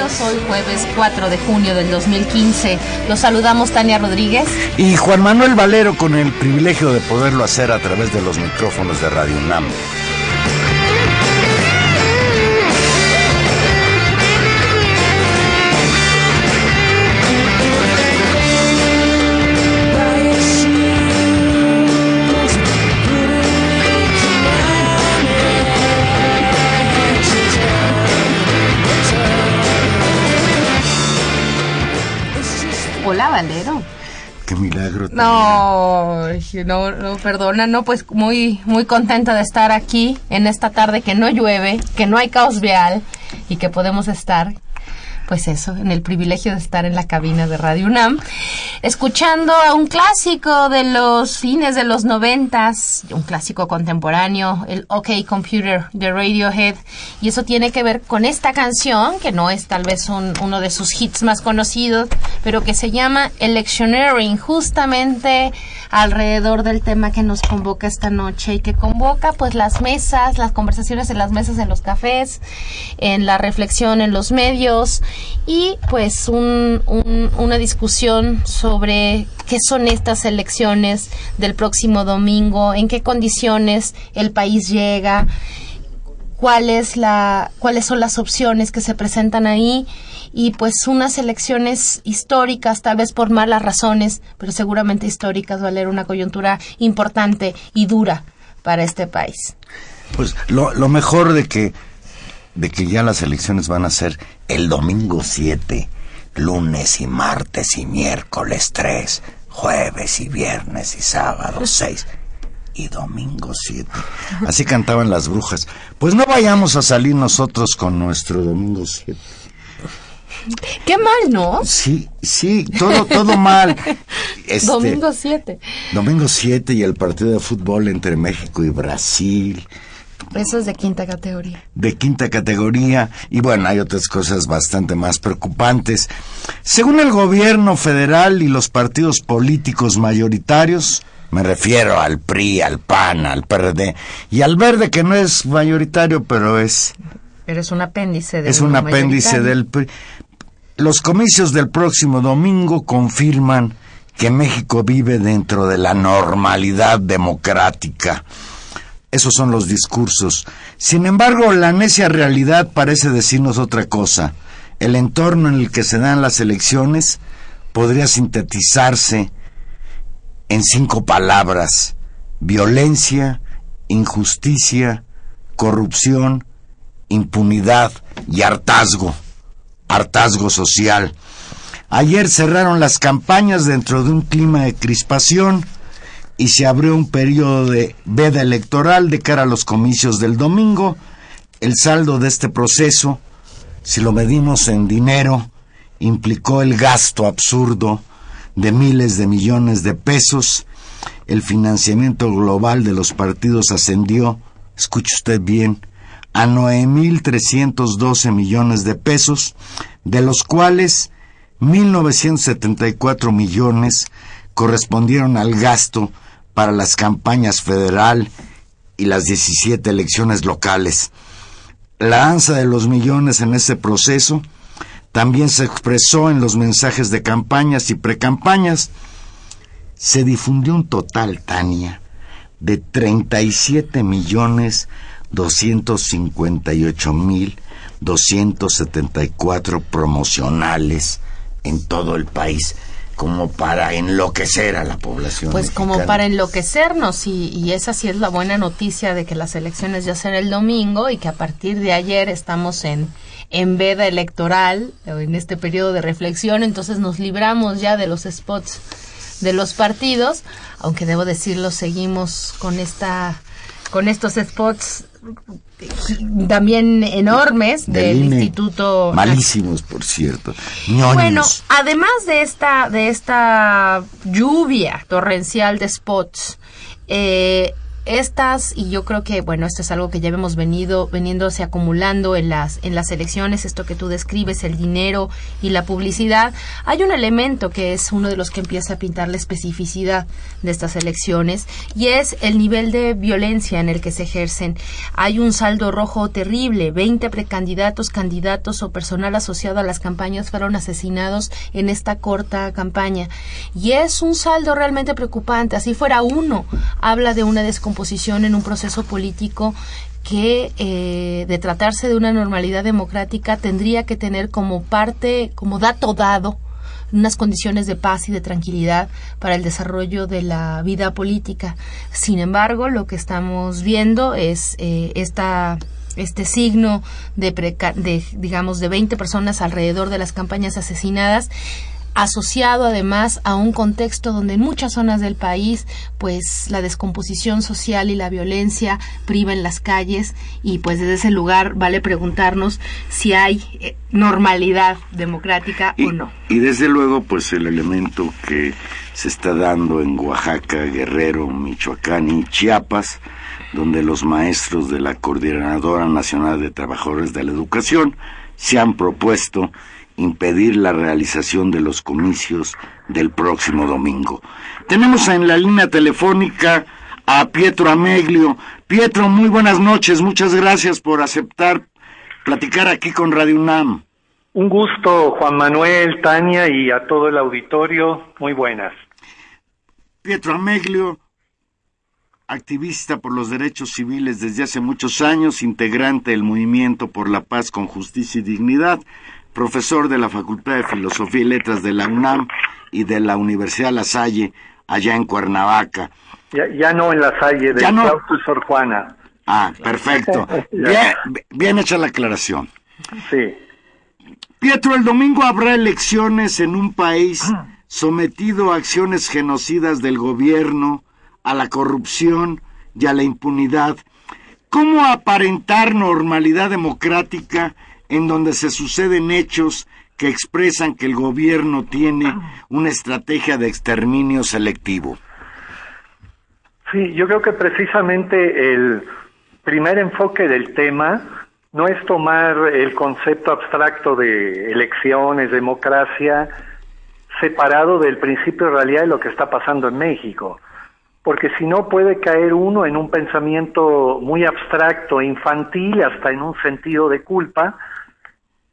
Intermedios, hoy jueves 4 de junio del 2015. Los saludamos Tania Rodríguez. Y Juan Manuel Valero con el privilegio de poderlo hacer a través de los micrófonos de Radio UNAM. No, no, no, perdona, no, pues muy, muy contenta de estar aquí en esta tarde que no llueve, que no hay caos vial y que podemos estar, pues eso, en el privilegio de estar en la cabina de Radio UNAM, escuchando a un clásico de los fines de los noventas, un clásico contemporáneo, el OK Computer de Radiohead, y eso tiene que ver con esta canción, que no es tal vez un- uno de sus hits más conocidos, pero que se llama Electioneering, justamente alrededor del tema que nos convoca esta noche y que convoca pues las mesas, las conversaciones en las mesas, en los cafés, en la reflexión en los medios y pues un- un- una discusión sobre qué son estas elecciones del próximo domingo, en qué condiciones el país llega cuál es la, cuáles son las opciones que se presentan ahí y pues unas elecciones históricas, tal vez por malas razones, pero seguramente históricas, valer una coyuntura importante y dura para este país. Pues lo, lo mejor de que, de que ya las elecciones van a ser el domingo 7, lunes y martes y miércoles 3, jueves y viernes y sábado 6 y domingo 7. Así cantaban las brujas. Pues no vayamos a salir nosotros con nuestro domingo 7. Qué mal, ¿no? Sí, sí, todo, todo mal. Este, Domingo 7. Domingo 7 y el partido de fútbol entre México y Brasil. Eso es de quinta categoría. de quinta categoría y bueno, hay otras cosas bastante más preocupantes. Según el gobierno federal y los partidos políticos mayoritarios, me refiero al PRI, al PAN, al PRD y al Verde que no es mayoritario, pero es Pero es un apéndice de es un apéndice del PRI. Los comicios del próximo domingo confirman que México vive dentro de la normalidad democrática. Esos son los discursos. Sin embargo, la necia realidad parece decirnos otra cosa. El entorno en el que se dan las elecciones podría sintetizarse en cinco palabras. Violencia, injusticia, corrupción, impunidad y hartazgo. Hartazgo social. Ayer cerraron las campañas dentro de un clima de crispación y se abrió un periodo de veda electoral de cara a los comicios del domingo. El saldo de este proceso, si lo medimos en dinero, implicó el gasto absurdo de miles de millones de pesos. El financiamiento global de los partidos ascendió, escuche usted bien, a 9.312 millones de pesos, de los cuales 1.974 millones correspondieron al gasto para las campañas federal y las 17 elecciones locales. La ansa de los millones en ese proceso también se expresó en los mensajes de campañas y precampañas. Se difundió un total, Tania, de 37 millones 258 mil 274 promocionales en todo el país como para enloquecer a la población. Pues como para enloquecernos y, y, esa sí es la buena noticia de que las elecciones ya serán el domingo y que a partir de ayer estamos en, en veda electoral, en este periodo de reflexión, entonces nos libramos ya de los spots de los partidos, aunque debo decirlo, seguimos con esta con estos spots también enormes del, instituto malísimos por cierto. Bueno además de esta de esta lluvia torrencial de spots eh, estas y yo creo que bueno esto es algo que ya hemos venido veniéndose acumulando en las en las elecciones esto que tú describes el dinero y la publicidad hay un elemento que es uno de los que empieza a pintar la especificidad de estas elecciones y es el nivel de violencia en el que se ejercen. Hay un saldo rojo terrible 20 precandidatos candidatos o personal asociado a las campañas fueron asesinados en esta corta campaña. Y es un saldo realmente preocupante. Así fuera uno habla de una descomposición composición en un proceso político que eh, de tratarse de una normalidad democrática tendría que tener como parte, como dato dado, unas condiciones de paz y de tranquilidad para el desarrollo de la vida política. Sin embargo, lo que estamos viendo es eh, este signo de, de, digamos, de 20 personas alrededor de las campañas asesinadas asociado además a un contexto donde en muchas zonas del país pues la descomposición social y la violencia priva en las calles y pues desde ese lugar vale preguntarnos si hay eh, normalidad democrática o no. Y desde luego pues el elemento que se está dando en Oaxaca, Guerrero, Michoacán y Chiapas, donde los maestros de la Coordinadora Nacional de Trabajadores de la Educación se han propuesto impedir la realización de los comicios del próximo domingo. Tenemos en la línea telefónica a Pietro Ameglio. Pietro, muy buenas noches, muchas gracias por aceptar platicar aquí con Radio UNAM. Un gusto, Juan Manuel, Tania y a todo el auditorio, muy buenas. Pietro Ameglio, activista por los derechos civiles desde hace muchos años, integrante del movimiento por la paz con justicia y dignidad, profesor de la Facultad de Filosofía y Letras de la UNAM y de la Universidad La Salle, allá en Cuernavaca. Ya, no en La Salle, de no? Sor Juana. Ah, perfecto. bien, bien hecha la aclaración. Sí. Pietro, el domingo habrá elecciones en un país sometido a acciones genocidas del gobierno, a la corrupción y a la impunidad. ¿Cómo aparentar normalidad democrática en donde se suceden hechos que expresan que el gobierno tiene una estrategia de exterminio selectivo. Sí, yo creo que precisamente el primer enfoque del tema no es tomar el concepto abstracto de elecciones, democracia, separado del principio de realidad de lo que está pasando en México. Porque si no puede caer uno en un pensamiento muy abstracto, infantil, hasta en un sentido de culpa,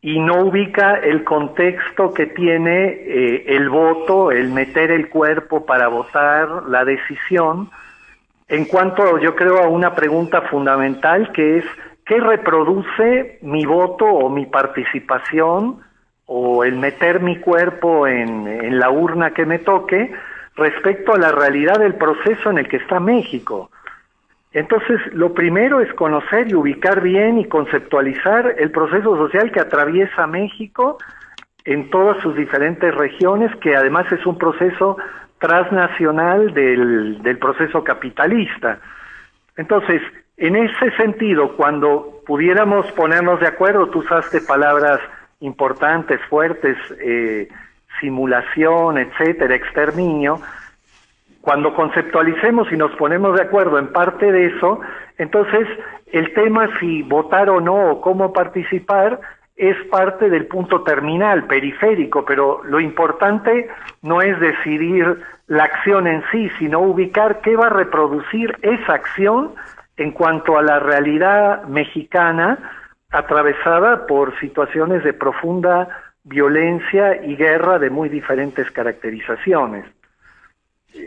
y no ubica el contexto que tiene eh, el voto, el meter el cuerpo para votar, la decisión, en cuanto yo creo a una pregunta fundamental que es ¿qué reproduce mi voto o mi participación o el meter mi cuerpo en, en la urna que me toque respecto a la realidad del proceso en el que está México? Entonces, lo primero es conocer y ubicar bien y conceptualizar el proceso social que atraviesa México en todas sus diferentes regiones, que además es un proceso transnacional del, del proceso capitalista. Entonces, en ese sentido, cuando pudiéramos ponernos de acuerdo, tú usaste palabras importantes, fuertes, eh, simulación, etcétera, exterminio, cuando conceptualicemos y nos ponemos de acuerdo en parte de eso, entonces el tema si votar o no o cómo participar es parte del punto terminal, periférico, pero lo importante no es decidir la acción en sí, sino ubicar qué va a reproducir esa acción en cuanto a la realidad mexicana atravesada por situaciones de profunda violencia y guerra de muy diferentes caracterizaciones.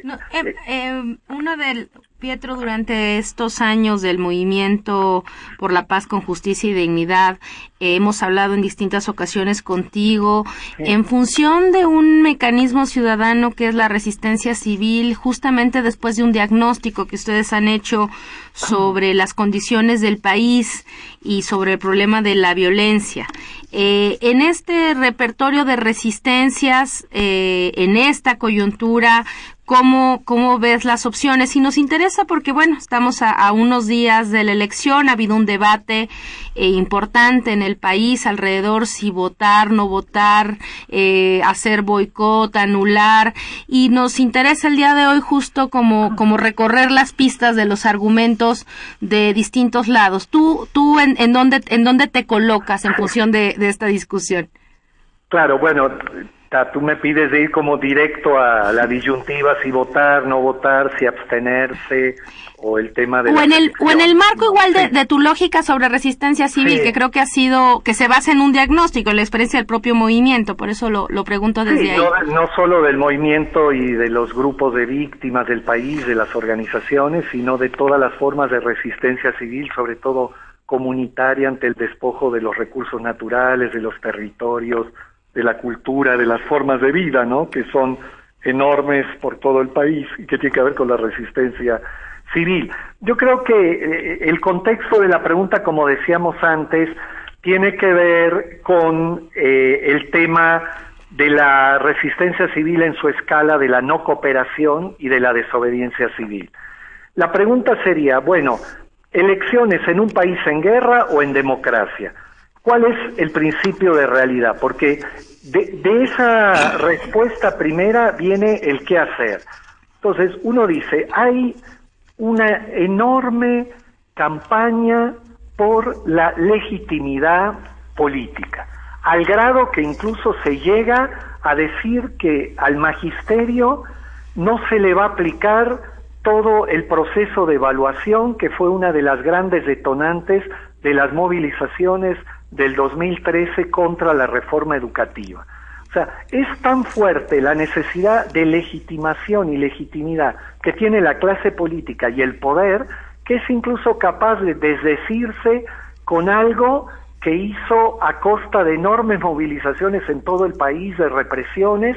No, eh, eh, uno del Pietro durante estos años del movimiento por la paz con justicia y dignidad eh, hemos hablado en distintas ocasiones contigo en función de un mecanismo ciudadano que es la resistencia civil justamente después de un diagnóstico que ustedes han hecho sobre las condiciones del país y sobre el problema de la violencia. Eh, en este repertorio de resistencias, eh, en esta coyuntura, ¿cómo, ¿cómo ves las opciones? Y nos interesa porque, bueno, estamos a, unos días de la elección, ha habido un debate eh, importante en el país alrededor si votar, no votar, hacer boicot, anular, y nos interesa el día de hoy justo como, como recorrer las pistas de los argumentos de distintos lados. ¿Tú, tú en, en, dónde, en dónde te colocas en función de esta discusión. Claro, bueno, tú me pides de ir como directo a la disyuntiva, si votar, no votar, si abstenerse, o el tema de... O, en el, o en el marco igual de, tu lógica sobre resistencia civil, que creo que ha sido, que se basa en un diagnóstico, en la experiencia del propio movimiento, por eso lo, lo pregunto desde ahí. No, no solo del movimiento y de los grupos de víctimas del país, de las organizaciones, sino de todas las formas de resistencia civil, sobre todo comunitaria ante el despojo de los recursos naturales, de los territorios, de la cultura, de las formas de vida, ¿no? Que son enormes por todo el país y que tiene que ver con la resistencia civil. Yo creo que eh, el contexto de la pregunta, como decíamos antes, tiene que ver con eh, el tema de la resistencia civil en su escala de la no cooperación y de la desobediencia civil. La pregunta sería, bueno, elecciones en un país en guerra o en democracia. ¿Cuál es el principio de realidad? Porque de, esa respuesta primera viene el qué hacer. Entonces, uno dice, hay una enorme campaña por la legitimidad política, al grado que incluso se llega a decir que al magisterio no se le va a aplicar todo el proceso de evaluación que fue una de las grandes detonantes de las movilizaciones del 2013 contra la reforma educativa. O sea, es tan fuerte la necesidad de legitimación y legitimidad que tiene la clase política y el poder que es incluso capaz de desdecirse con algo que hizo a costa de enormes movilizaciones en todo el país, de represiones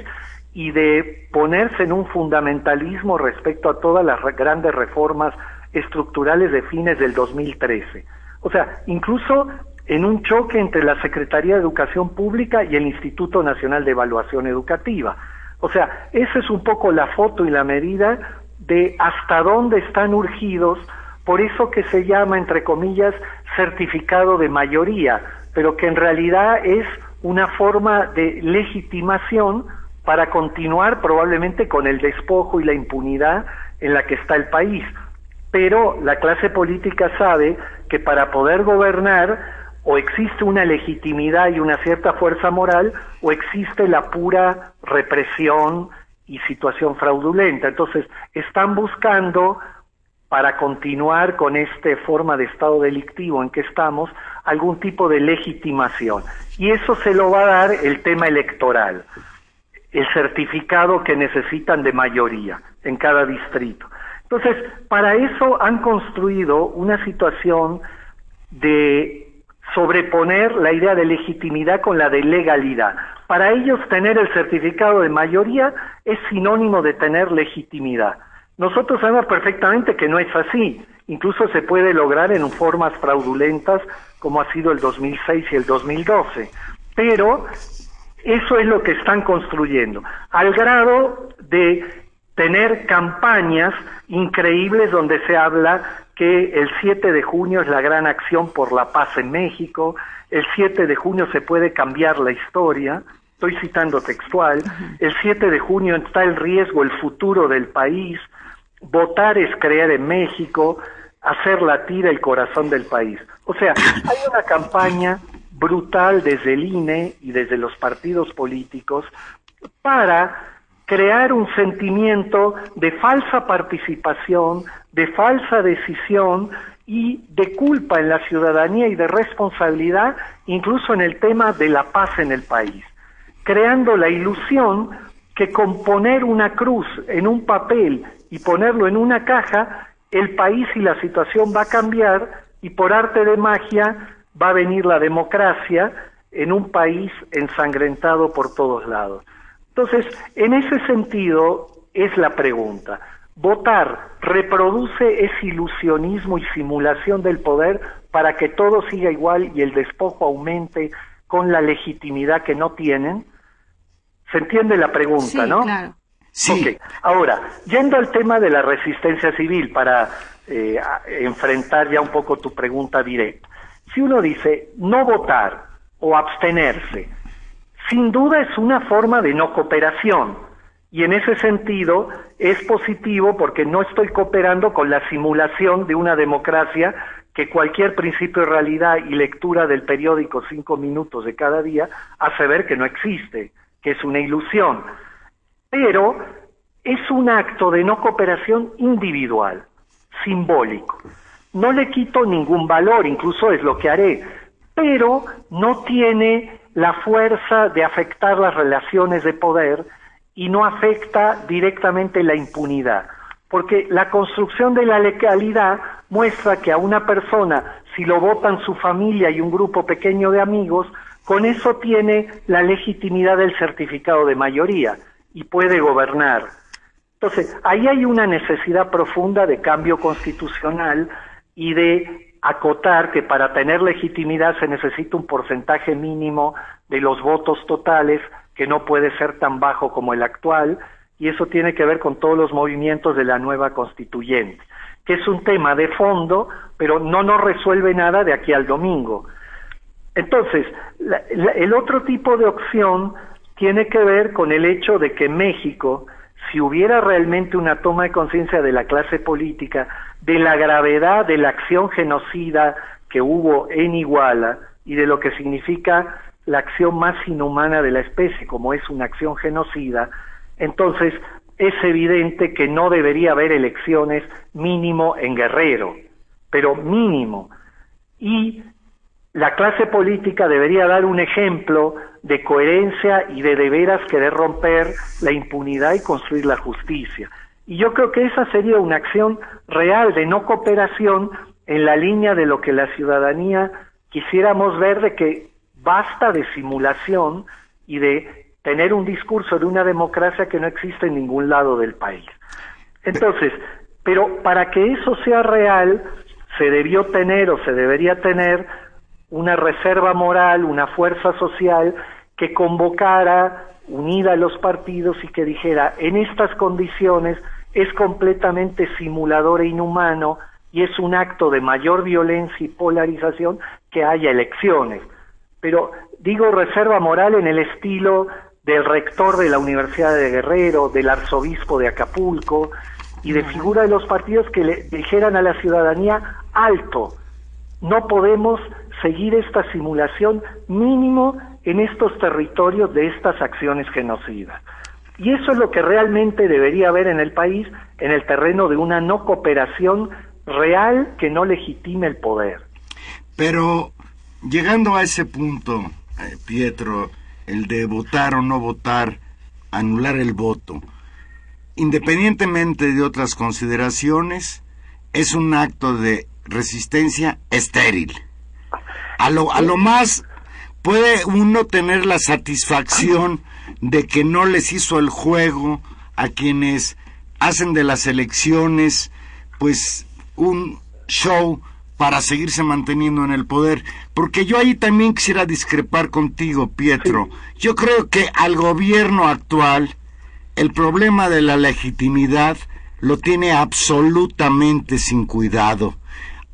y de ponerse en un fundamentalismo respecto a todas las grandes reformas estructurales de fines del 2013. O sea, incluso en un choque entre la Secretaría de Educación Pública y el Instituto Nacional de Evaluación Educativa. O sea, esa es un poco la foto y la medida de hasta dónde están urgidos por eso que se llama, entre comillas, certificado de mayoría, pero que en realidad es una forma de legitimación para continuar probablemente con el despojo y la impunidad en la que está el país. Pero la clase política sabe que para poder gobernar o existe una legitimidad y una cierta fuerza moral o existe la pura represión y situación fraudulenta. Entonces, están buscando para continuar con esta forma de estado delictivo en que estamos, algún tipo de legitimación. Y eso se lo va a dar el tema electoral el certificado que necesitan de mayoría en cada distrito. Entonces, para eso han construido una situación de sobreponer la idea de legitimidad con la de legalidad. Para ellos tener el certificado de mayoría es sinónimo de tener legitimidad. Nosotros sabemos perfectamente que no es así. Incluso se puede lograr en formas fraudulentas como ha sido el 2006 y el 2012. Pero eso es lo que están construyendo, al grado de tener campañas increíbles donde se habla que el 7 de junio es la gran acción por la paz en México, el 7 de junio se puede cambiar la historia, estoy citando textual, el 7 de junio está el riesgo, el futuro del país, votar es creer en México, hacer latir el corazón del país. O sea, hay una campaña brutal desde el INE y desde los partidos políticos para crear un sentimiento de falsa participación, de falsa decisión y de culpa en la ciudadanía y de responsabilidad, incluso en el tema de la paz en el país, creando la ilusión que con poner una cruz en un papel y ponerlo en una caja, el país y la situación va a cambiar y por arte de magia va a venir la democracia en un país ensangrentado por todos lados. Entonces, en ese sentido es la pregunta. Votar reproduce ese ilusionismo y simulación del poder para que todo siga igual y el despojo aumente con la legitimidad que no tienen. ¿Se entiende la pregunta, no? Claro. Sí. Ahora, yendo al tema de la resistencia civil para eh, enfrentar ya un poco tu pregunta directa. Si uno dice no votar o abstenerse, sin duda es una forma de no cooperación. Y en ese sentido es positivo porque no estoy cooperando con la simulación de una democracia que cualquier principio de realidad y lectura del periódico cinco minutos de cada día hace ver que no existe, que es una ilusión. Pero es un acto de no cooperación individual, simbólico. No le quito ningún valor, incluso es lo que haré, pero no tiene la fuerza de afectar las relaciones de poder y no afecta directamente la impunidad. Porque la construcción de la legalidad muestra que a una persona, si lo votan su familia y un grupo pequeño de amigos, con eso tiene la legitimidad del certificado de mayoría y puede gobernar. Entonces, ahí hay una necesidad profunda de cambio constitucional y de acotar que para tener legitimidad se necesita un porcentaje mínimo de los votos totales que no puede ser tan bajo como el actual y eso tiene que ver con todos los movimientos de la nueva constituyente, que es un tema de fondo, pero no nos resuelve nada de aquí al domingo. Entonces, el otro tipo de opción tiene que ver con el hecho de que México, si hubiera realmente una toma de conciencia de la clase política, de la gravedad de la acción genocida que hubo en Iguala y de lo que significa la acción más inhumana de la especie, como es una acción genocida, entonces es evidente que no debería haber elecciones mínimo en Guerrero, pero mínimo. Y la clase política debería dar un ejemplo de coherencia y de de querer romper la impunidad y construir la justicia. Y yo creo que esa sería una acción real de no cooperación en la línea de lo que la ciudadanía quisiéramos ver de que basta de simulación y de tener un discurso de una democracia que no existe en ningún lado del país. Entonces, pero para que eso sea real, se debió tener o se debería tener una reserva moral, una fuerza social que convocara unida a los partidos y que dijera, en estas condiciones es completamente simulador e inhumano y es un acto de mayor violencia y polarización que haya elecciones. Pero digo reserva moral en el estilo del rector de la Universidad de Guerrero, del arzobispo de Acapulco y de figura de los partidos que le dijeran a la ciudadanía alto, no podemos seguir esta simulación mínimo en estos territorios de estas acciones genocidas. Y eso es lo que realmente debería haber en el país en el terreno de una no cooperación real que no legitime el poder. Pero llegando a ese punto, eh, Pietro, el de votar o no votar, anular el voto, independientemente de otras consideraciones, es un acto de resistencia estéril. A lo, a lo más puede uno tener la satisfacción de que no les hizo el juego a quienes hacen de las elecciones pues un show para seguirse manteniendo en el poder. Porque yo ahí también quisiera discrepar contigo, Pietro. Yo creo que al gobierno actual el problema de la legitimidad lo tiene absolutamente sin cuidado.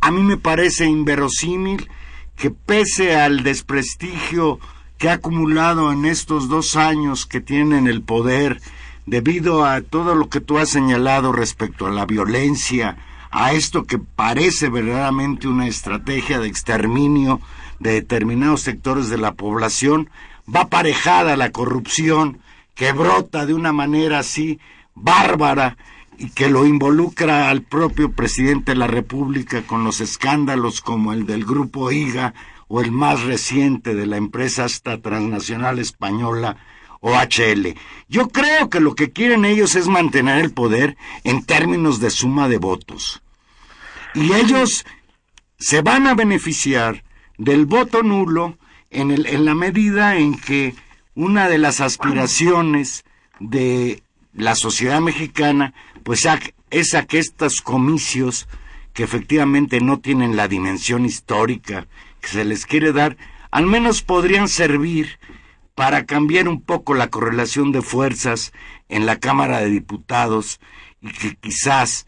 A mí me parece inverosímil que pese al desprestigio que ha acumulado en estos dos años que tienen el poder debido a todo lo que tú has señalado respecto a la violencia, a esto que parece verdaderamente una estrategia de exterminio de determinados sectores de la población, va aparejada la corrupción que brota de una manera así bárbara y que lo involucra al propio presidente de la República con los escándalos como el del grupo IGA o el más reciente de la empresa hasta transnacional española OHL. Yo creo que lo que quieren ellos es mantener el poder en términos de suma de votos. Y ellos se van a beneficiar del voto nulo en, el, en la medida en que una de las aspiraciones de la sociedad mexicana pues es a que estos comicios que efectivamente no tienen la dimensión histórica que se les quiere dar, al menos podrían servir para cambiar un poco la correlación de fuerzas en la Cámara de Diputados y que quizás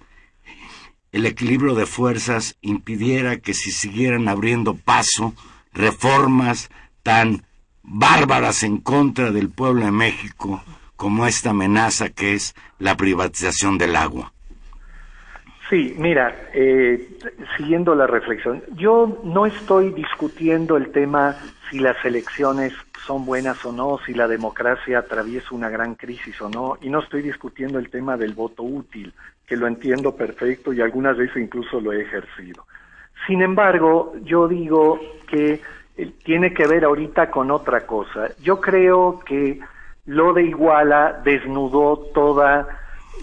el equilibrio de fuerzas impidiera que si siguieran abriendo paso reformas tan bárbaras en contra del pueblo de México como esta amenaza que es la privatización del agua. Sí, mira, eh, siguiendo la reflexión, yo no estoy discutiendo el tema si las elecciones son buenas o no, si la democracia atraviesa una gran crisis o no, y no estoy discutiendo el tema del voto útil, que lo entiendo perfecto y algunas veces incluso lo he ejercido. Sin embargo, yo digo que eh, tiene que ver ahorita con otra cosa. Yo creo que lo de Iguala desnudó toda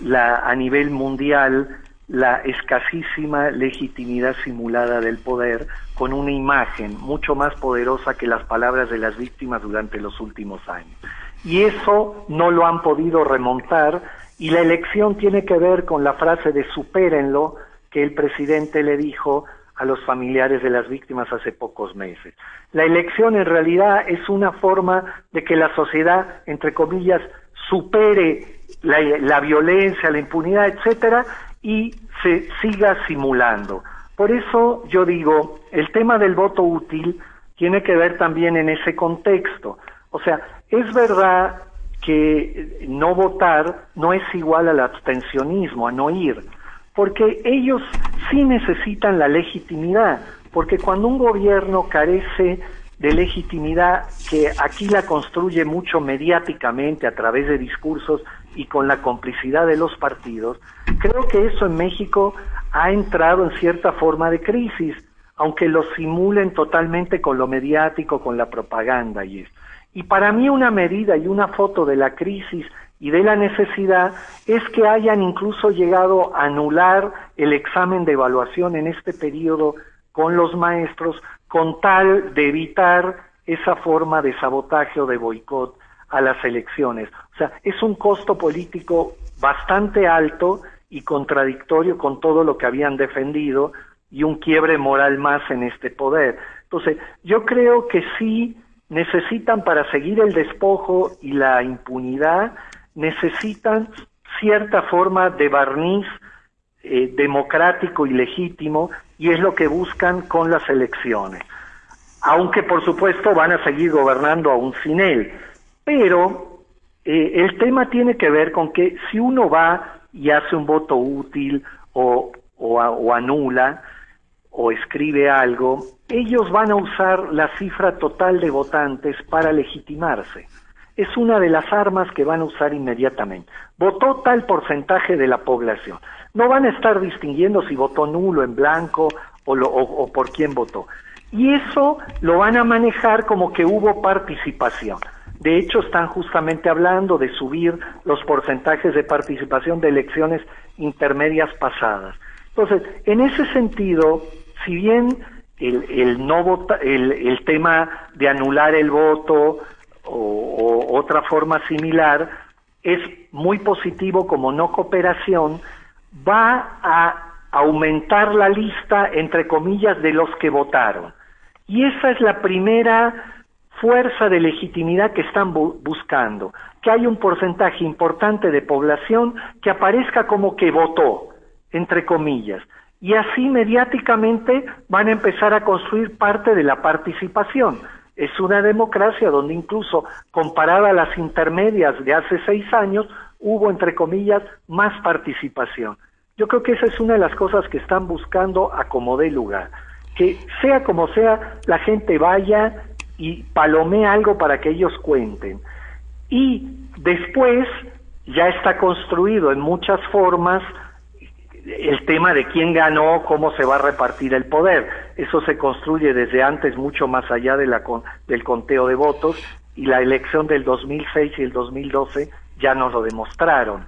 la, a nivel mundial, la escasísima legitimidad simulada del poder con una imagen mucho más poderosa que las palabras de las víctimas durante los últimos años. Y eso no lo han podido remontar y la elección tiene que ver con la frase de supérenlo que el presidente le dijo a los familiares de las víctimas hace pocos meses. La elección en realidad es una forma de que la sociedad, entre comillas, supere la, violencia, la impunidad, etcétera, y se siga simulando. Por eso yo digo, el tema del voto útil tiene que ver también en ese contexto. O sea, es verdad que no votar no es igual al abstencionismo, a no ir porque ellos sí necesitan la legitimidad, porque cuando un gobierno carece de legitimidad, que aquí la construye mucho mediáticamente a través de discursos y con la complicidad de los partidos, creo que eso en México ha entrado en cierta forma de crisis, aunque lo simulen totalmente con lo mediático, con la propaganda y esto. Y para mí una medida y una foto de la crisis y de la necesidad es que hayan incluso llegado a anular el examen de evaluación en este periodo con los maestros con tal de evitar esa forma de sabotaje o de boicot a las elecciones. Sea, es un costo político bastante alto y contradictorio con todo lo que habían defendido y un quiebre moral más en este poder. Entonces, yo creo que sí necesitan para seguir el despojo y la impunidad necesitan cierta forma de barniz eh, democrático y legítimo y es lo que buscan con las elecciones. Aunque por supuesto van a seguir gobernando aún sin él. Pero eh, el tema tiene que ver con que si uno va y hace un voto útil o, o anula o escribe algo, ellos van a usar la cifra total de votantes para legitimarse es una de las armas que van a usar inmediatamente. Votó tal porcentaje de la población. No van a estar distinguiendo si votó nulo, en blanco o, o por quién votó. Y eso lo van a manejar como que hubo participación. De hecho, están justamente hablando de subir los porcentajes de participación de elecciones intermedias pasadas. Entonces, en ese sentido, si bien el, el no vota, el, el tema de anular el voto, o, otra forma similar es muy positivo como no cooperación, va a aumentar la lista, entre comillas, de los que votaron. Y esa es la primera fuerza de legitimidad que están buscando, que hay un porcentaje importante de población que aparezca como que votó, entre comillas. Y así mediáticamente van a empezar a construir parte de la participación. es una democracia donde incluso comparada a las intermedias de hace seis años, hubo, entre comillas, más participación. Yo creo que esa es una de las cosas que están buscando a como dé lugar. Que sea como sea, la gente vaya y palomee algo para que ellos cuenten. Y después ya está construido en muchas formas el tema de quién ganó, cómo se va a repartir el poder. Eso se construye desde antes, mucho más allá de la del conteo de votos, y la elección del 2006 y el 2012 ya nos lo demostraron.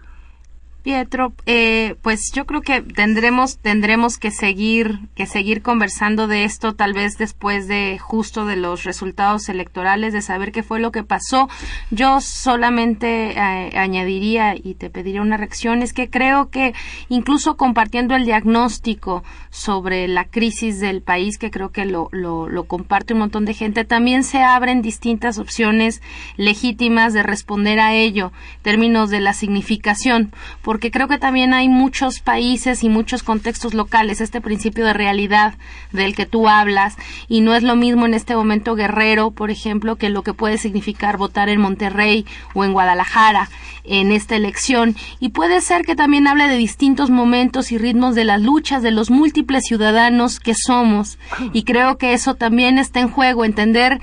Pietro, eh, pues yo creo que tendremos tendremos que seguir que seguir conversando de esto, tal vez después de justo de los resultados electorales, de saber qué fue lo que pasó. Yo solamente eh, añadiría y te pediría una reacción es que creo que incluso compartiendo el diagnóstico sobre la crisis del país, que creo que lo, lo, lo comparte un montón de gente, también se abren distintas opciones legítimas de responder a ello, en términos de la significación porque creo que también hay muchos países y muchos contextos locales, este principio de realidad del que tú hablas, y no es lo mismo en este momento Guerrero, por ejemplo, que lo que puede significar votar en Monterrey o en Guadalajara en esta elección, y puede ser que también hable de distintos momentos y ritmos de las luchas de los múltiples ciudadanos que somos, y creo que eso también está en juego, entender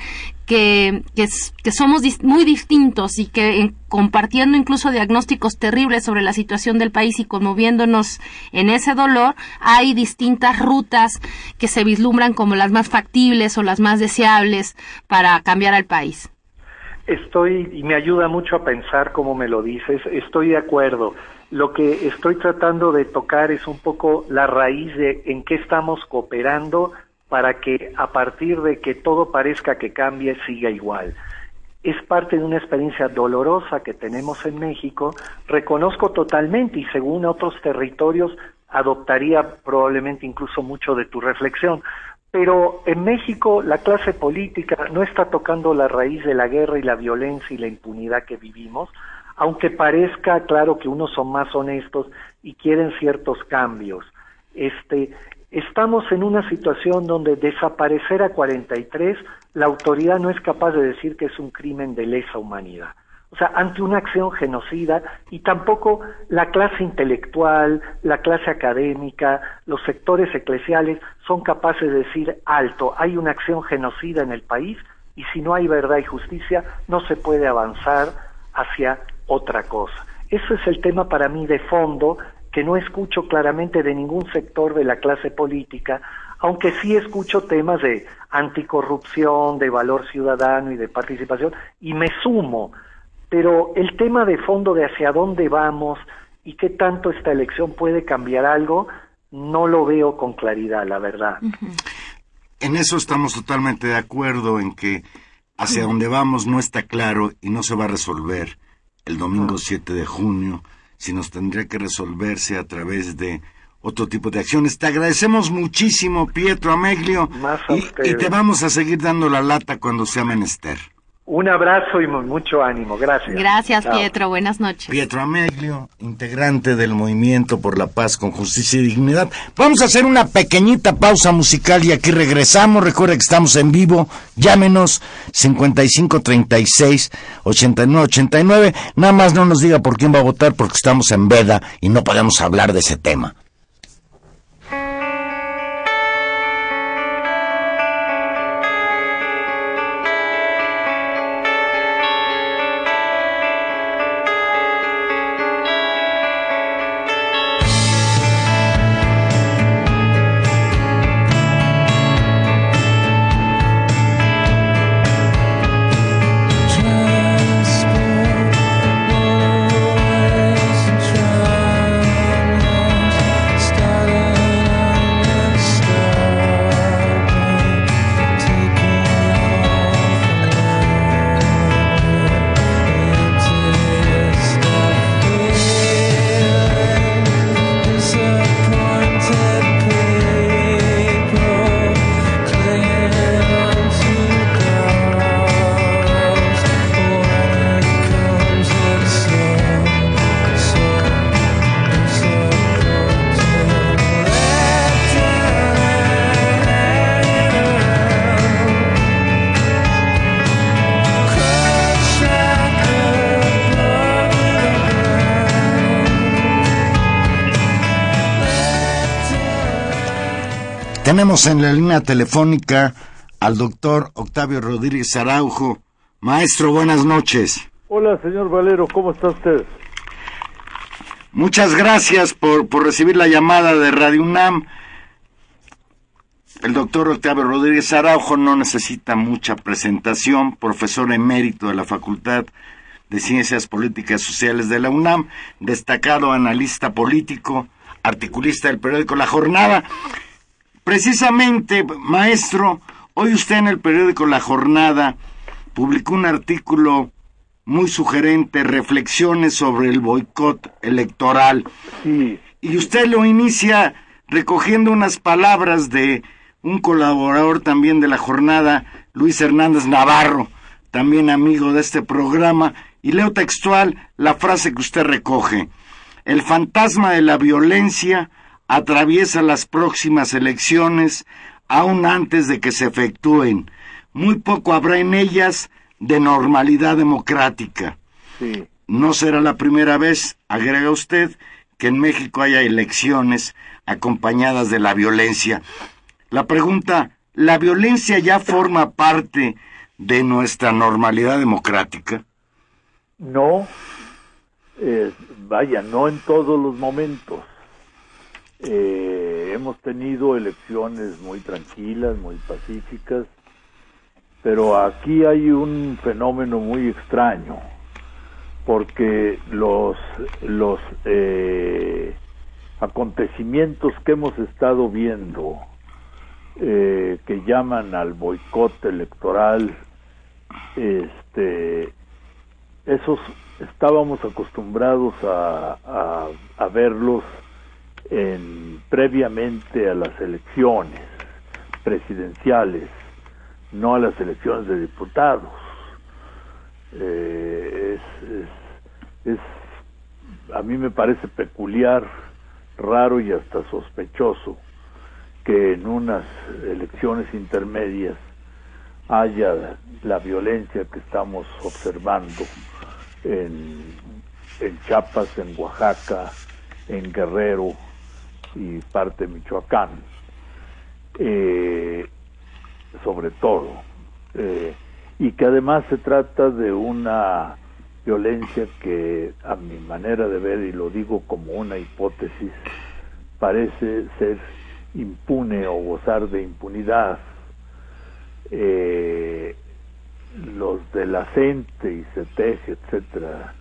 que, que, somos muy distintos y que compartiendo incluso diagnósticos terribles sobre la situación del país y conmoviéndonos en ese dolor, hay distintas rutas que se vislumbran como las más factibles o las más deseables para cambiar al país. Estoy, y me ayuda mucho a pensar como me lo dices, estoy de acuerdo. Lo que estoy tratando de tocar es un poco la raíz de en qué estamos cooperando para que a partir de que todo parezca que cambie siga igual. Es parte de una experiencia dolorosa que tenemos en México, reconozco totalmente y según otros territorios adoptaría probablemente incluso mucho de tu reflexión, pero en México la clase política no está tocando la raíz de la guerra y la violencia y la impunidad que vivimos, aunque parezca claro que unos son más honestos y quieren ciertos cambios. Este, estamos en una situación donde desaparecer a 43, la autoridad no es capaz de decir que es un crimen de lesa humanidad. O sea, ante una acción genocida y tampoco la clase intelectual, la clase académica, los sectores eclesiales son capaces de decir alto, hay una acción genocida en el país y si no hay verdad y justicia no se puede avanzar hacia otra cosa. Eso es el tema para mí de fondo que no escucho claramente de ningún sector de la clase política, aunque sí escucho temas de anticorrupción, de valor ciudadano y de participación, y me sumo, pero el tema de fondo de hacia dónde vamos y qué tanto esta elección puede cambiar algo, no lo veo con claridad, la verdad. En eso estamos totalmente de acuerdo, en que hacia dónde vamos no está claro y no se va a resolver el domingo 7 de junio si nos tendría que resolverse a través de otro tipo de acciones. Te agradecemos muchísimo, Pietro Ameglio, y, te vamos a seguir dando la lata cuando sea menester. Un abrazo y mucho ánimo. Gracias. Gracias, Pietro. Buenas noches. Pietro Ameglio, integrante del Movimiento por la Paz con Justicia y Dignidad. Vamos a hacer una pequeñita pausa musical y aquí regresamos. Recuerda que estamos en vivo. Llámenos 5536 8989. Nada más no nos diga por quién va a votar porque estamos en veda y no podemos hablar de ese tema. Tenemos en la línea telefónica al doctor Octavio Rodríguez Araujo. Maestro, buenas noches. Hola, señor Valero, ¿cómo está usted? Muchas gracias por, por recibir la llamada de Radio UNAM. El doctor Octavio Rodríguez Araujo no necesita mucha presentación, profesor emérito de la Facultad de Ciencias Políticas Sociales de la UNAM, destacado analista político, articulista del periódico La Jornada. Precisamente, maestro, hoy usted en el periódico La Jornada publicó un artículo muy sugerente, reflexiones sobre el boicot electoral. Sí. Y usted lo inicia recogiendo unas palabras de un colaborador también de la jornada, Luis Hernández Navarro, también amigo de este programa, y leo textual la frase que usted recoge. El fantasma de la violencia atraviesa las próximas elecciones aún antes de que se efectúen. Muy poco habrá en ellas de normalidad democrática. Sí. No será la primera vez, agrega usted, que en México haya elecciones acompañadas de la violencia. La pregunta, ¿la violencia ya forma parte de nuestra normalidad democrática? No, eh, vaya, no en todos los momentos. Eh, hemos tenido elecciones muy tranquilas, muy pacíficas, pero aquí hay un fenómeno muy extraño, porque los, los eh, acontecimientos que hemos estado viendo, eh, que llaman al boicot electoral, este, esos estábamos acostumbrados a, a, a verlos en, previamente a las elecciones presidenciales, no a las elecciones de diputados. Eh, es, es, a mí me parece peculiar, raro y hasta sospechoso que en unas elecciones intermedias haya la violencia que estamos observando en, en Chiapas, en Oaxaca, en Guerrero y parte de Michoacán, eh, sobre todo, eh, y que además se trata de una violencia que a mi manera de ver, y lo digo como una hipótesis, parece ser impune o gozar de impunidad. Eh, los de la CENTE y CETEG, etcétera,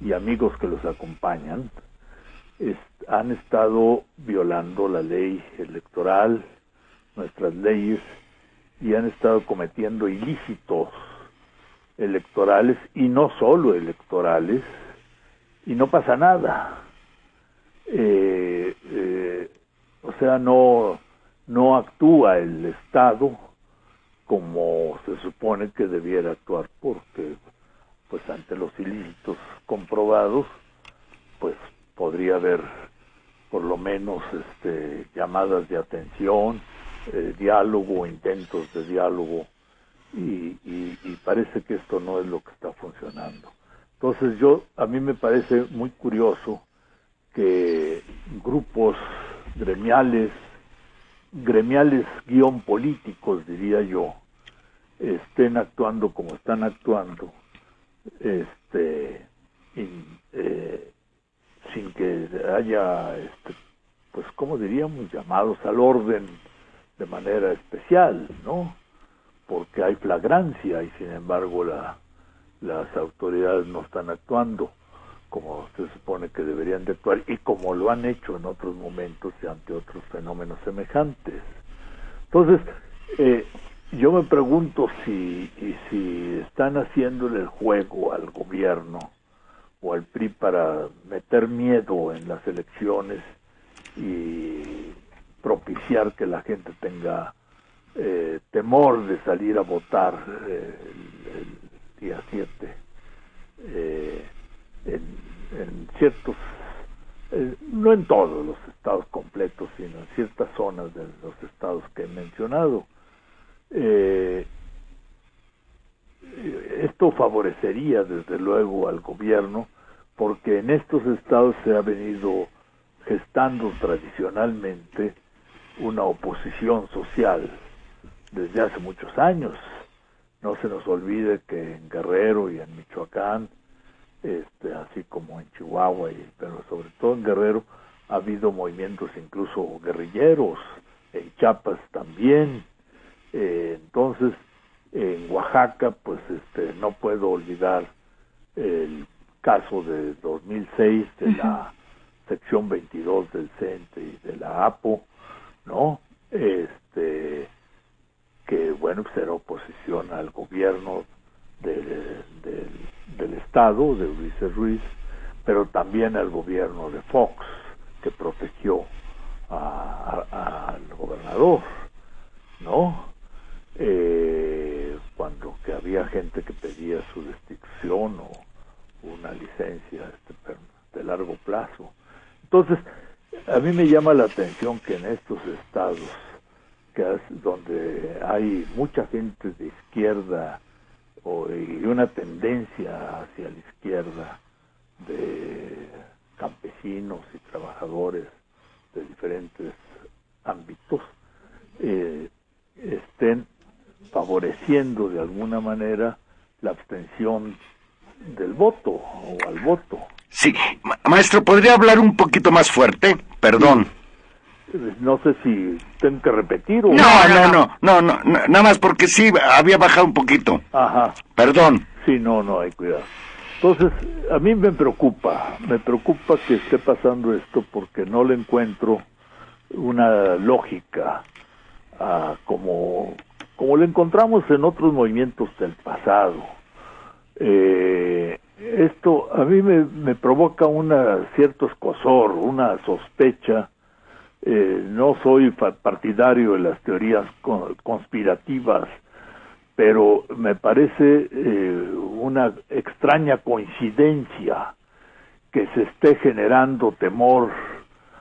y amigos que los acompañan, han estado violando la ley electoral, nuestras leyes, y han estado cometiendo ilícitos electorales, y no solo electorales, y no pasa nada. Eh, eh, o sea, no, no actúa el Estado como se supone que debiera actuar, porque pues ante los ilícitos comprobados, pues podría haber por lo menos este, llamadas de atención, eh, diálogo, intentos de diálogo, y, parece que esto no es lo que está funcionando. Entonces yo, a mí me parece muy curioso que grupos gremiales, gremiales guion políticos, diría yo, estén actuando como están actuando, este, eh, sin que haya, este, pues, como diríamos, llamados al orden de manera especial, ¿no? Porque hay flagrancia y sin embargo la, las autoridades no están actuando como se supone que deberían de actuar y como lo han hecho en otros momentos y ante otros fenómenos semejantes. Entonces, eh, yo me pregunto si, y si están haciéndole el juego al gobierno o al PRI para meter miedo en las elecciones y propiciar que la gente tenga eh, temor de salir a votar eh, el, día 7 eh, en, en, ciertos, eh, no en todos los estados completos, sino en ciertas zonas de los estados que he mencionado. Esto favorecería desde luego al gobierno porque en estos estados se ha venido gestando tradicionalmente una oposición social desde hace muchos años. No se nos olvide que en Guerrero y en Michoacán, este, así como en Chihuahua, y, pero sobre todo en Guerrero, ha habido movimientos incluso guerrilleros, en Chiapas también. Eh, entonces, en Oaxaca, pues este, no puedo olvidar el caso de 2006 de la sección 22 del CENTE y de la APO, ¿no? Este, que bueno, pues era oposición al gobierno del, del, Estado, de Ulises Ruiz, pero también al gobierno de Fox, que protegió al gobernador, ¿no? Eh, cuando que había gente que pedía su destitución o una licencia este, de largo plazo. Entonces, a mí me llama la atención que en estos estados que donde hay mucha gente de izquierda o, y una tendencia hacia la izquierda de campesinos y trabajadores de diferentes ámbitos eh, estén favoreciendo de alguna manera la abstención del voto o al voto. Sí, maestro, ¿podría hablar un poquito más fuerte? Perdón. No sé si tengo que repetir o... No, no, no, no, no, nada más porque sí, había bajado un poquito. Ajá. Perdón. Sí, no, no, hay cuidado. Entonces, a mí me preocupa, me preocupa que esté pasando esto porque no le encuentro una lógica como, como le encontramos en otros movimientos del pasado. Eh, esto a mí me, provoca una cierto escosor, una sospecha. Eh, no soy partidario de las teorías conspirativas pero me parece eh, una extraña coincidencia que se esté generando temor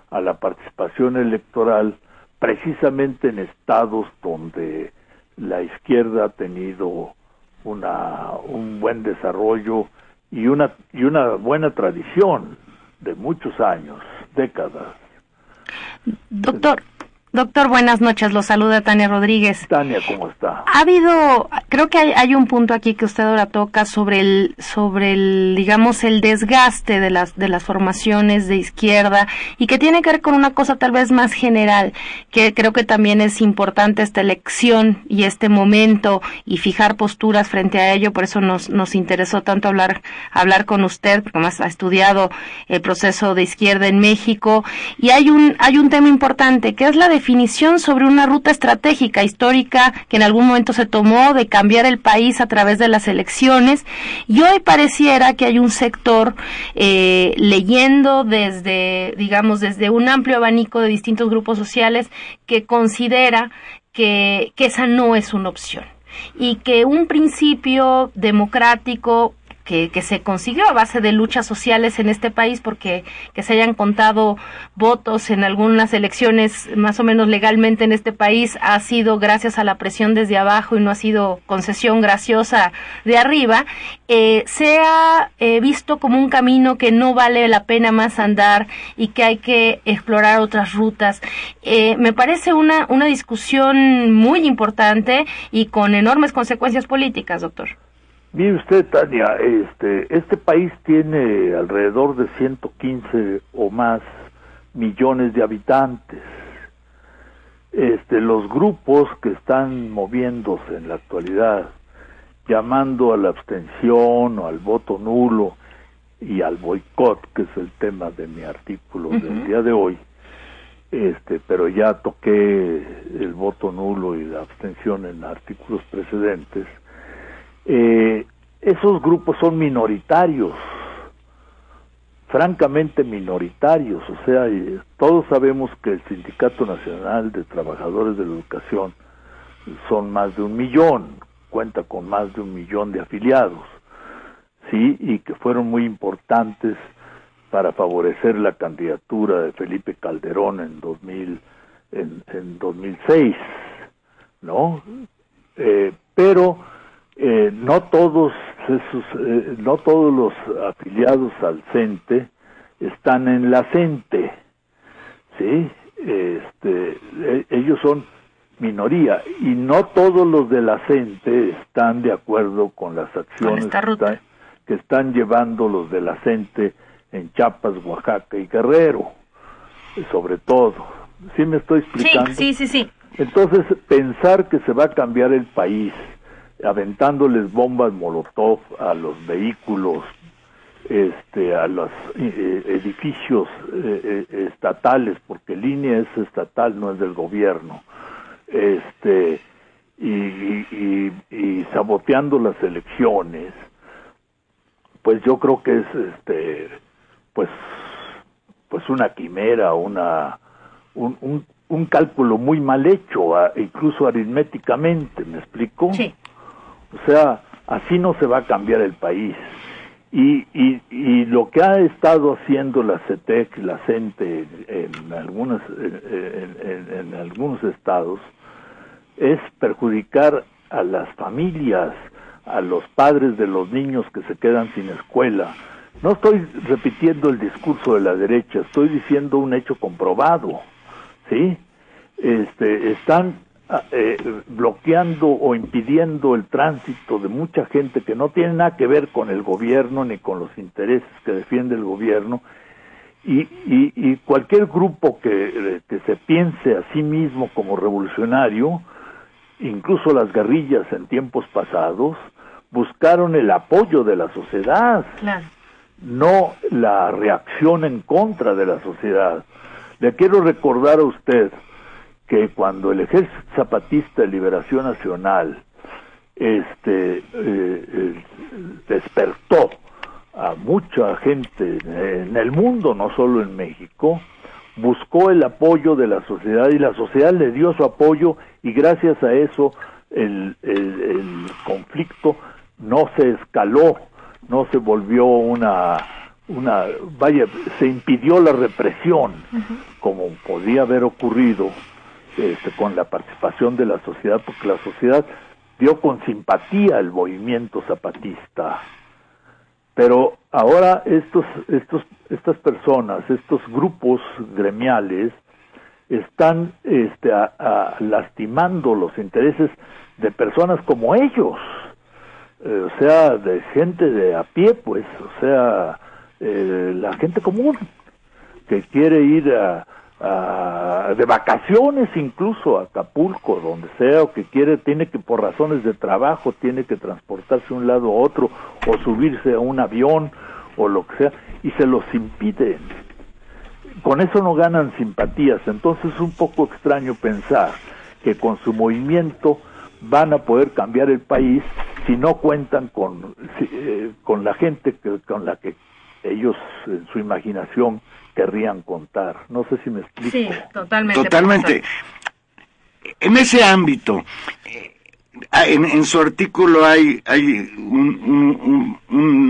a la participación electoral precisamente en estados donde la izquierda ha tenido una, un buen desarrollo y una, y una buena tradición de muchos años, décadas. Doctor, Doctor, buenas noches. Lo saluda Tania Rodríguez. Tania, ¿cómo está? Ha habido, creo que hay, un punto aquí que usted ahora toca sobre el, sobre el, digamos, el desgaste de las, de las formaciones de izquierda y que tiene que ver con una cosa tal vez más general, que creo que también es importante esta elección y este momento y fijar posturas frente a ello. Por eso nos, nos interesó tanto hablar, hablar con usted, porque más ha estudiado el proceso de izquierda en México. Y hay un, hay un tema importante, que es la de definición sobre una ruta estratégica histórica que en algún momento se tomó de cambiar el país a través de las elecciones. Y hoy pareciera que hay un sector eh, leyendo desde, digamos, desde un amplio abanico de distintos grupos sociales que considera que, que esa no es una opción. Y que un principio democrático que, se consiguió a base de luchas sociales en este país, porque que se hayan contado votos en algunas elecciones más o menos legalmente en este país ha sido gracias a la presión desde abajo y no ha sido concesión graciosa de arriba, eh, se ha eh, visto como un camino que no vale la pena más andar y que hay que explorar otras rutas. Eh, me parece una, una discusión muy importante y con enormes consecuencias políticas, doctor. Mire usted, Tania, este, este país tiene alrededor de 115 o más millones de habitantes. Este, los grupos que están moviéndose en la actualidad, llamando a la abstención o al voto nulo y al boicot, que es el tema de mi artículo del día de hoy, este, pero ya toqué el voto nulo y la abstención en artículos precedentes, eh, esos grupos son minoritarios, francamente minoritarios, o sea, todos sabemos que el Sindicato Nacional de Trabajadores de la Educación son más de un millón, cuenta con más de un millón de afiliados, sí, y que fueron muy importantes para favorecer la candidatura de Felipe Calderón en 2000, en, en 2006, ¿no? Eh, pero eh, no todos esos, eh, no todos los afiliados al CENTE están en la CENTE, ¿sí? este, e, ellos son minoría y no todos los de la CENTE están de acuerdo con las acciones que, están, llevando los de la CENTE en Chiapas, Oaxaca y Guerrero, sobre todo. ¿Sí me estoy explicando? Sí, sí, sí, Entonces, pensar que se va a cambiar el país aventándoles bombas Molotov a los vehículos, este, a los eh, edificios eh, eh, estatales, porque línea es estatal, no es del gobierno, este, y, y, saboteando las elecciones, pues yo creo que es, este, pues, pues una quimera, una, un, un, cálculo muy mal hecho, incluso aritméticamente, ¿me explico? Sí. O sea, así no se va a cambiar el país. Y, y, y lo que ha estado haciendo la CETEC, la CENTE en, algunas, en, algunos estados, es perjudicar a las familias, a los padres de los niños que se quedan sin escuela. No estoy repitiendo el discurso de la derecha, estoy diciendo un hecho comprobado, ¿sí? Este, están eh, bloqueando o impidiendo el tránsito de mucha gente que no tiene nada que ver con el gobierno ni con los intereses que defiende el gobierno y, y, cualquier grupo que, eh, que, se piense a sí mismo como revolucionario, incluso las guerrillas en tiempos pasados, buscaron el apoyo de la sociedad, no la reacción en contra de la sociedad. Le quiero recordar a usted que cuando el Ejército Zapatista de Liberación Nacional este, eh, despertó a mucha gente en el mundo, no solo en México, buscó el apoyo de la sociedad y la sociedad le dio su apoyo y gracias a eso el, el, conflicto no se escaló, no se volvió una una vaya se impidió la represión como podía haber ocurrido este, con la participación de la sociedad, porque la sociedad dio con simpatía al movimiento zapatista. Pero ahora estos, estos, estas personas, estos grupos gremiales, están este, lastimando los intereses de personas como ellos, eh, o sea, de gente de a pie, pues, o sea, eh, la gente común que quiere ir a, de vacaciones incluso a Acapulco, donde sea, o que quiere, tiene que por razones de trabajo, tiene que transportarse de un lado a otro, o subirse a un avión, o lo que sea, y se los impiden. Con eso no ganan simpatías, entonces es un poco extraño pensar que con su movimiento van a poder cambiar el país si no cuentan con, eh, con la gente que, con la que ellos en su imaginación querrían contar. No sé si me explico. Sí, totalmente. Totalmente. En ese ámbito, eh, en, su artículo hay, hay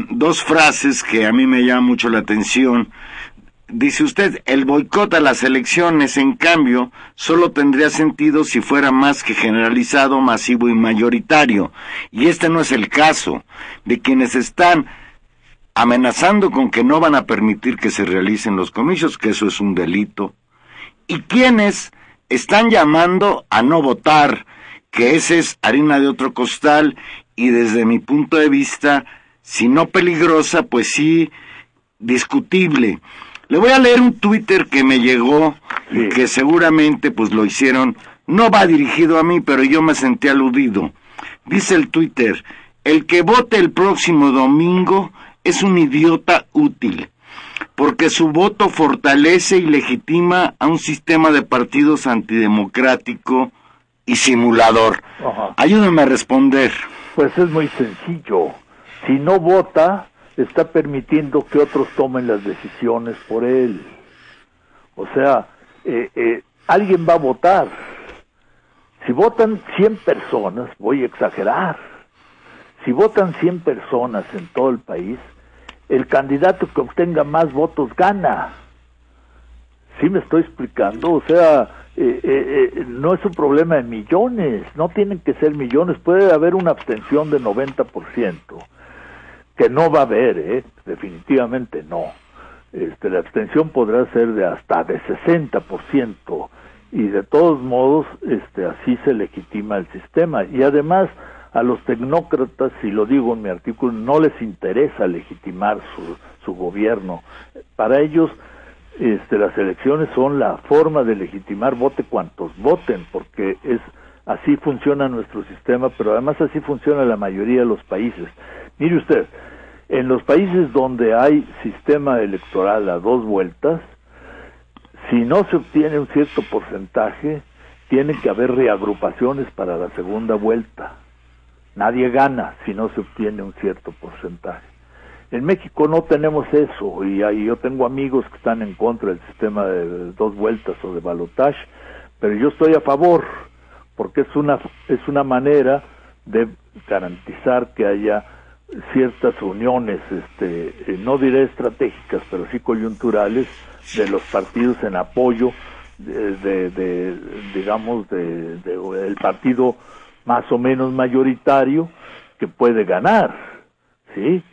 dos frases que a mí me llaman mucho la atención. Dice usted, el boicot a las elecciones, en cambio, solo tendría sentido si fuera más que generalizado, masivo y mayoritario. Y este no es el caso. De quienes están amenazando con que no van a permitir que se realicen los comicios, que eso es un delito, y quienes están llamando a no votar, que ese es harina de otro costal y desde mi punto de vista, si no peligrosa, pues sí discutible. Le voy a leer un Twitter que me llegó que seguramente pues lo hicieron, no va dirigido a mí, pero yo me sentí aludido. Dice el Twitter, el que vote el próximo domingo es un idiota útil, porque su voto fortalece y legitima a un sistema de partidos antidemocrático y simulador. Ayúdame a responder. Pues es muy sencillo. Si no vota, está permitiendo que otros tomen las decisiones por él. O sea, eh, eh, alguien va a votar. Si votan 100 personas, voy a exagerar, si votan 100 personas en todo el país, el candidato que obtenga más votos gana. ¿Sí me estoy explicando? O sea, eh, eh, eh, no es un problema de millones, no tienen que ser millones, puede haber una abstención de 90%, que no va a haber, ¿eh? definitivamente no. Este, la abstención podrá ser de hasta de 60% y de todos modos este, así se legitima el sistema. Y además a los tecnócratas, si lo digo en mi artículo, no les interesa legitimar su, su gobierno. Para ellos este, las elecciones son la forma de legitimar vote cuantos voten, porque es así funciona nuestro sistema, pero además así funciona la mayoría de los países. Mire usted, en los países donde hay sistema electoral a dos vueltas, si no se obtiene un cierto porcentaje, tiene que haber reagrupaciones para la segunda vuelta. Nadie gana si no se obtiene un cierto porcentaje. En México no tenemos eso y ahí yo tengo amigos que están en contra del sistema de dos vueltas o de balotage, pero yo estoy a favor porque es una es una manera de garantizar que haya ciertas uniones, este, eh, no diré estratégicas, pero sí coyunturales de los partidos en apoyo de, de, digamos, de, el partido más o menos mayoritario que puede ganar, ¿sí?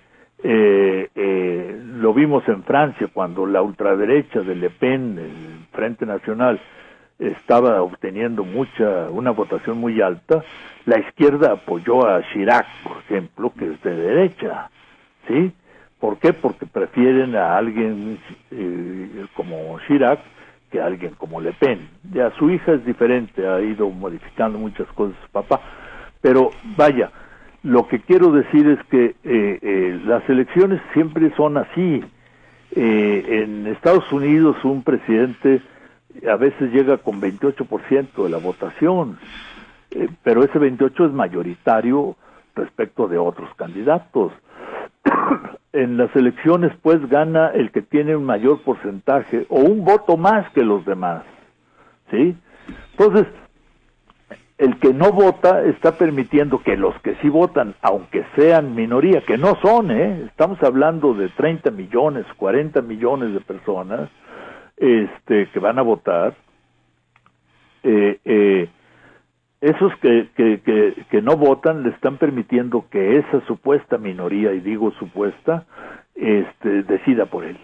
Eh, eh, lo vimos en Francia cuando la ultraderecha de Le Pen, el Frente Nacional, estaba obteniendo mucha, una votación muy alta, la izquierda apoyó a Chirac, por ejemplo, que es de derecha, ¿sí? ¿Por qué? Porque prefieren a alguien eh, como Chirac que alguien como Le Pen. Ya su hija es diferente, ha ido modificando muchas cosas su papá, pero vaya, lo que quiero decir es que eh, eh, las elecciones siempre son así. en Estados Unidos un presidente a veces llega con 28% de la votación, eh, pero ese 28 es mayoritario respecto de otros candidatos. En las elecciones pues gana el que tiene un mayor porcentaje o un voto más que los demás. ¿Sí? Entonces, el que no vota está permitiendo que los que sí votan, aunque sean minoría, que no son, ¿eh? estamos hablando de 30 millones, 40 millones de personas, este, que van a votar, eh, eh, esos que, que, que, no votan le están permitiendo que esa supuesta minoría, y digo supuesta, este, decida por él.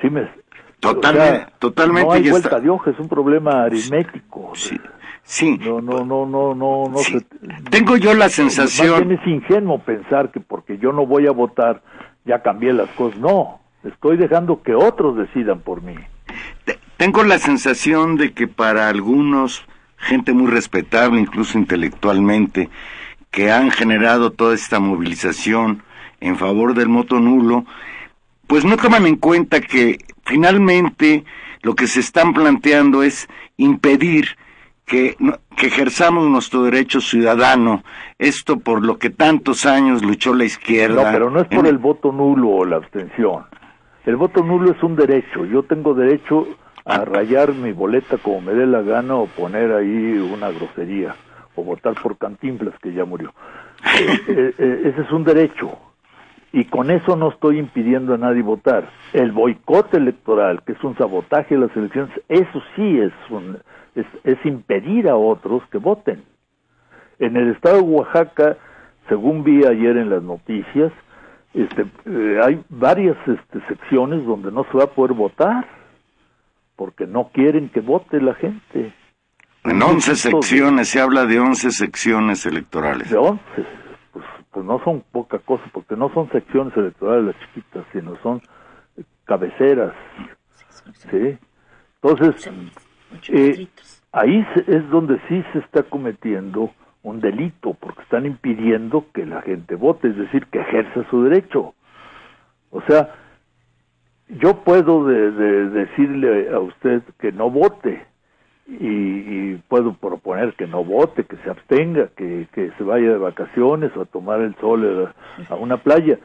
¿Sí me, Totalmente, totalmente. No hay vuelta de hoja, es un problema aritmético. Sí, sí. No, no, no, no, no, no. Tengo yo la sensación. es ingenuo pensar que porque yo no voy a votar ya cambié las cosas. No, Estoy dejando que otros decidan por mí. Tengo la sensación de que para algunos, gente muy respetable, incluso intelectualmente, que han generado toda esta movilización en favor del moto nulo, pues no toman en cuenta que finalmente lo que se están planteando es impedir que, que ejerzamos nuestro derecho ciudadano, esto por lo que tantos años luchó la izquierda. No, pero no es por el voto nulo o la abstención. El voto nulo es un derecho. Yo tengo derecho a rayar mi boleta como me dé la gana o poner ahí una grosería o votar por Cantinflas que ya murió. Eh, eh, eh, ese es un derecho y con eso no estoy impidiendo a nadie votar. El boicot electoral, que es un sabotaje de las elecciones, eso sí es, un, es, es impedir a otros que voten. En el estado de Oaxaca, según vi ayer en las noticias, este, hay varias este, secciones donde no se va a poder votar porque no quieren que vote la gente. En 11 secciones, se habla de 11 secciones electorales. De 11, pues, pues, no son poca cosa, porque no son secciones electorales las chiquitas, sino son cabeceras. ¿sí? Entonces, eh, ahí es donde sí se está cometiendo un delito porque están impidiendo que la gente vote, es decir, que ejerza su derecho. O sea, yo puedo decirle a usted que no vote y, puedo proponer que no vote, que se abstenga, que, se vaya de vacaciones o a tomar el sol a, una playa,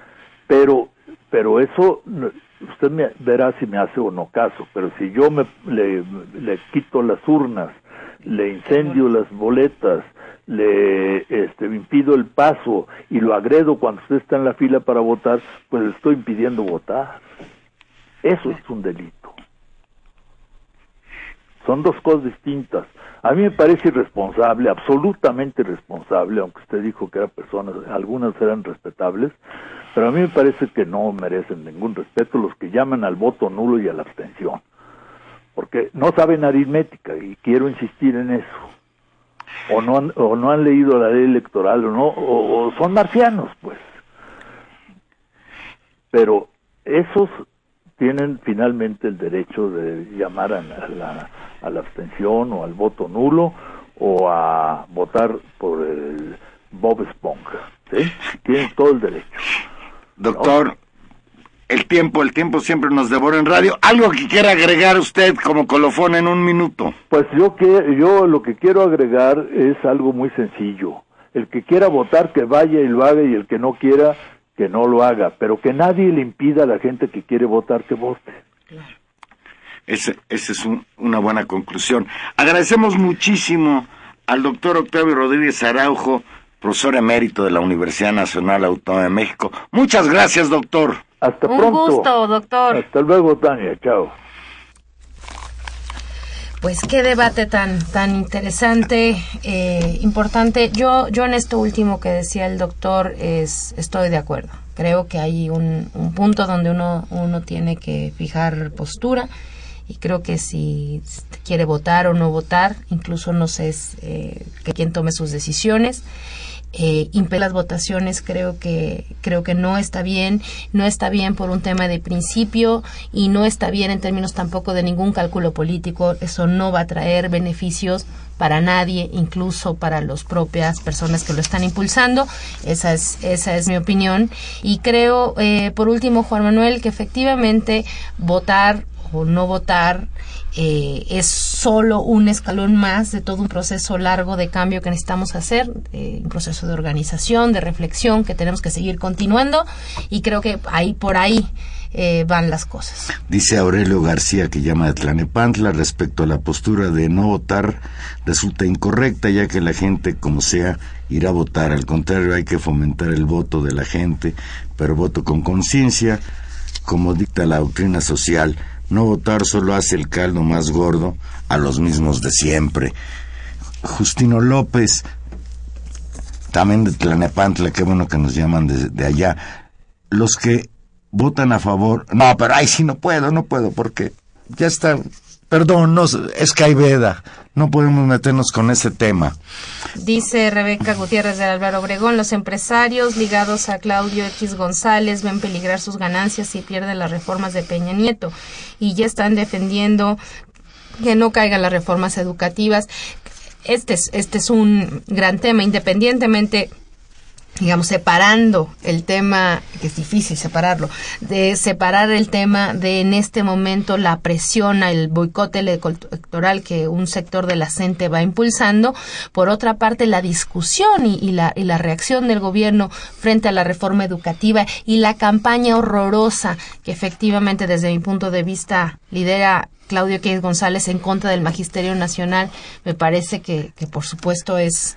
pero pero eso usted me verá si me hace o no caso, pero si yo me le, le quito las urnas, le incendio las boletas, le este, impido el paso y lo agredo cuando usted está en la fila para votar, pues estoy impidiendo votar. Eso es un delito. Son dos cosas distintas. A mí me parece irresponsable, absolutamente irresponsable, aunque usted dijo que eran personas, algunas eran respetables, pero a mí me parece que no merecen ningún respeto los que llaman al voto nulo y a la abstención, porque no saben aritmética y quiero insistir en eso. O no han, o no han leído la ley electoral o no, o son marcianos, pues. Pero esos tienen finalmente el derecho de llamar a la, a la abstención o al voto nulo o a votar por el Bob Esponja. ¿sí? Tienen todo el derecho. Doctor, el tiempo, el tiempo siempre nos devora en radio. ¿Algo que quiera agregar usted como colofón en un minuto? Pues yo, que, yo lo que quiero agregar es algo muy sencillo. El que quiera votar, que vaya y lo haga, y el que no quiera, que no lo haga, pero que nadie le impida a la gente que quiere votar que vote. Esa es una buena conclusión. Agradecemos muchísimo al doctor Octavio Rodríguez Araujo, profesor emérito de la Universidad Nacional Autónoma de México. Muchas gracias, doctor. Hasta Un pronto. gusto, doctor. Hasta luego, Tania. Chao. Pues qué debate tan tan interesante, eh, importante. Yo yo en esto último que decía el doctor es estoy de acuerdo. Creo que hay un, un punto donde uno uno tiene que fijar postura y creo que si quiere votar o no votar, incluso no sé eh, que quien tome sus decisiones eh, las votaciones creo que creo que no está bien. No está bien por un tema de principio y no está bien en términos tampoco de ningún cálculo político. Eso no va a traer beneficios para nadie incluso para las propias personas que lo están impulsando. Esa es esa es mi opinión. Y creo eh, por último Juan Manuel que efectivamente votar o no votar eh, es solo un escalón más de todo un proceso largo de cambio que necesitamos hacer, un proceso de organización, de reflexión que tenemos que seguir continuando y creo que ahí por ahí eh, van las cosas. Dice Aurelio García que llama de Tlanepantla respecto a la postura de no votar resulta incorrecta ya que la gente como sea irá a votar, al contrario hay que fomentar el voto de la gente, pero voto con conciencia como dicta la doctrina social no votar solo hace el caldo más gordo a los mismos de siempre. Justino López, también de Tlanepantla, qué bueno que nos llaman de, allá. Los que votan a favor, no, pero ay, sí no puedo, no puedo, porque ya está Perdón, no, es veda. No podemos meternos con ese tema. Dice Rebeca Gutiérrez de Álvaro Obregón, los empresarios ligados a Claudio X González ven peligrar sus ganancias si pierden las reformas de Peña Nieto y ya están defendiendo que no caigan las reformas educativas. Este es, este es un gran tema, independientemente digamos, separando el tema, que es difícil separarlo, de separar el tema de en este momento la presión al boicot electoral que un sector de la gente va impulsando, por otra parte la discusión y, la, y la reacción del gobierno frente a la reforma educativa y la campaña horrorosa que efectivamente desde mi punto de vista lidera Claudio X González en contra del Magisterio Nacional, me parece que, que por supuesto es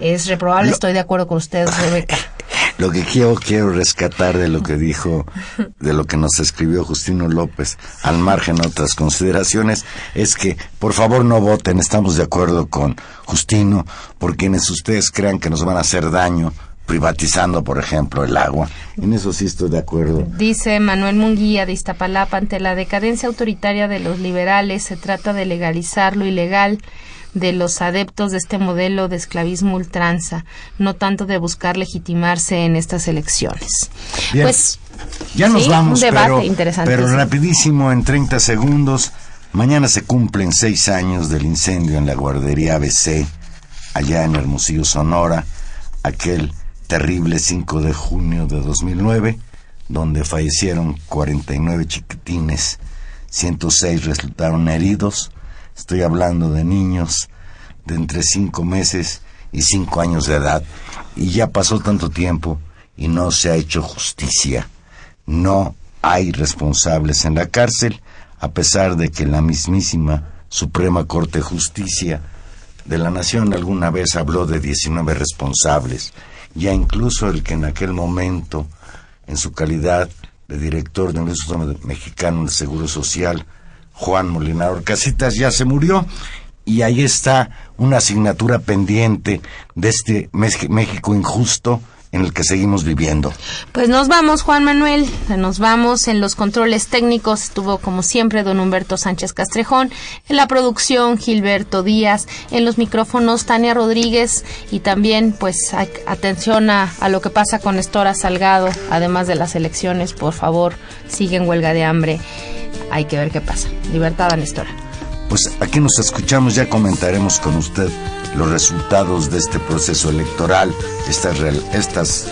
es reprobable. Estoy de acuerdo con usted, Rebeca. Lo que quiero, quiero rescatar de lo que dijo, de lo que nos escribió Justino López, al margen de otras consideraciones, es que por favor no voten, estamos de acuerdo con Justino, por quienes ustedes crean que nos van a hacer daño, privatizando, por ejemplo, el agua. En eso sí estoy de acuerdo. Dice Manuel Munguía de Iztapalapa, ante la decadencia autoritaria de los liberales, se trata de legalizar lo ilegal de los adeptos de este modelo de esclavismo ultranza, no tanto de buscar legitimarse en estas elecciones. Pues ya nos vamos, pero, pero rapidísimo en 30 segundos. Mañana se cumplen seis años del incendio en la guardería ABC, allá en Hermosillo, Sonora, aquel terrible 5 de junio de 2009, donde fallecieron 49 chiquitines, 106 resultaron heridos, Estoy hablando de niños de entre cinco meses y cinco años de edad. Y ya pasó tanto tiempo y no se ha hecho justicia. No hay responsables en la cárcel, a pesar de que la mismísima Suprema Corte de Justicia de la Nación alguna vez habló de 19 responsables, ya incluso el que en aquel momento, en su calidad de director del Instituto Mexicano de Seguro Social, Juan Molinar Casitas ya se murió. Y ahí está una asignatura pendiente de este México injusto en el que seguimos viviendo. Pues nos vamos, Juan Manuel, nos vamos. En los controles técnicos estuvo, como siempre, don Humberto Sánchez Castrejón. En la producción, Gilberto Díaz. En los micrófonos, Tania Rodríguez. Y también, pues, atención a, a lo que pasa con Estora Salgado, además de las elecciones. Por favor, siguen huelga de hambre. Hay que ver qué pasa. Libertad a Nestora. Pues aquí nos escuchamos, ya comentaremos con usted los resultados de este proceso electoral, estas, estas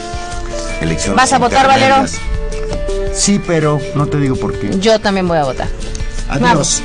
elecciones. ¿Vas a votar, Valero? Sí, pero no te digo por qué. Yo también voy a votar. Adiós.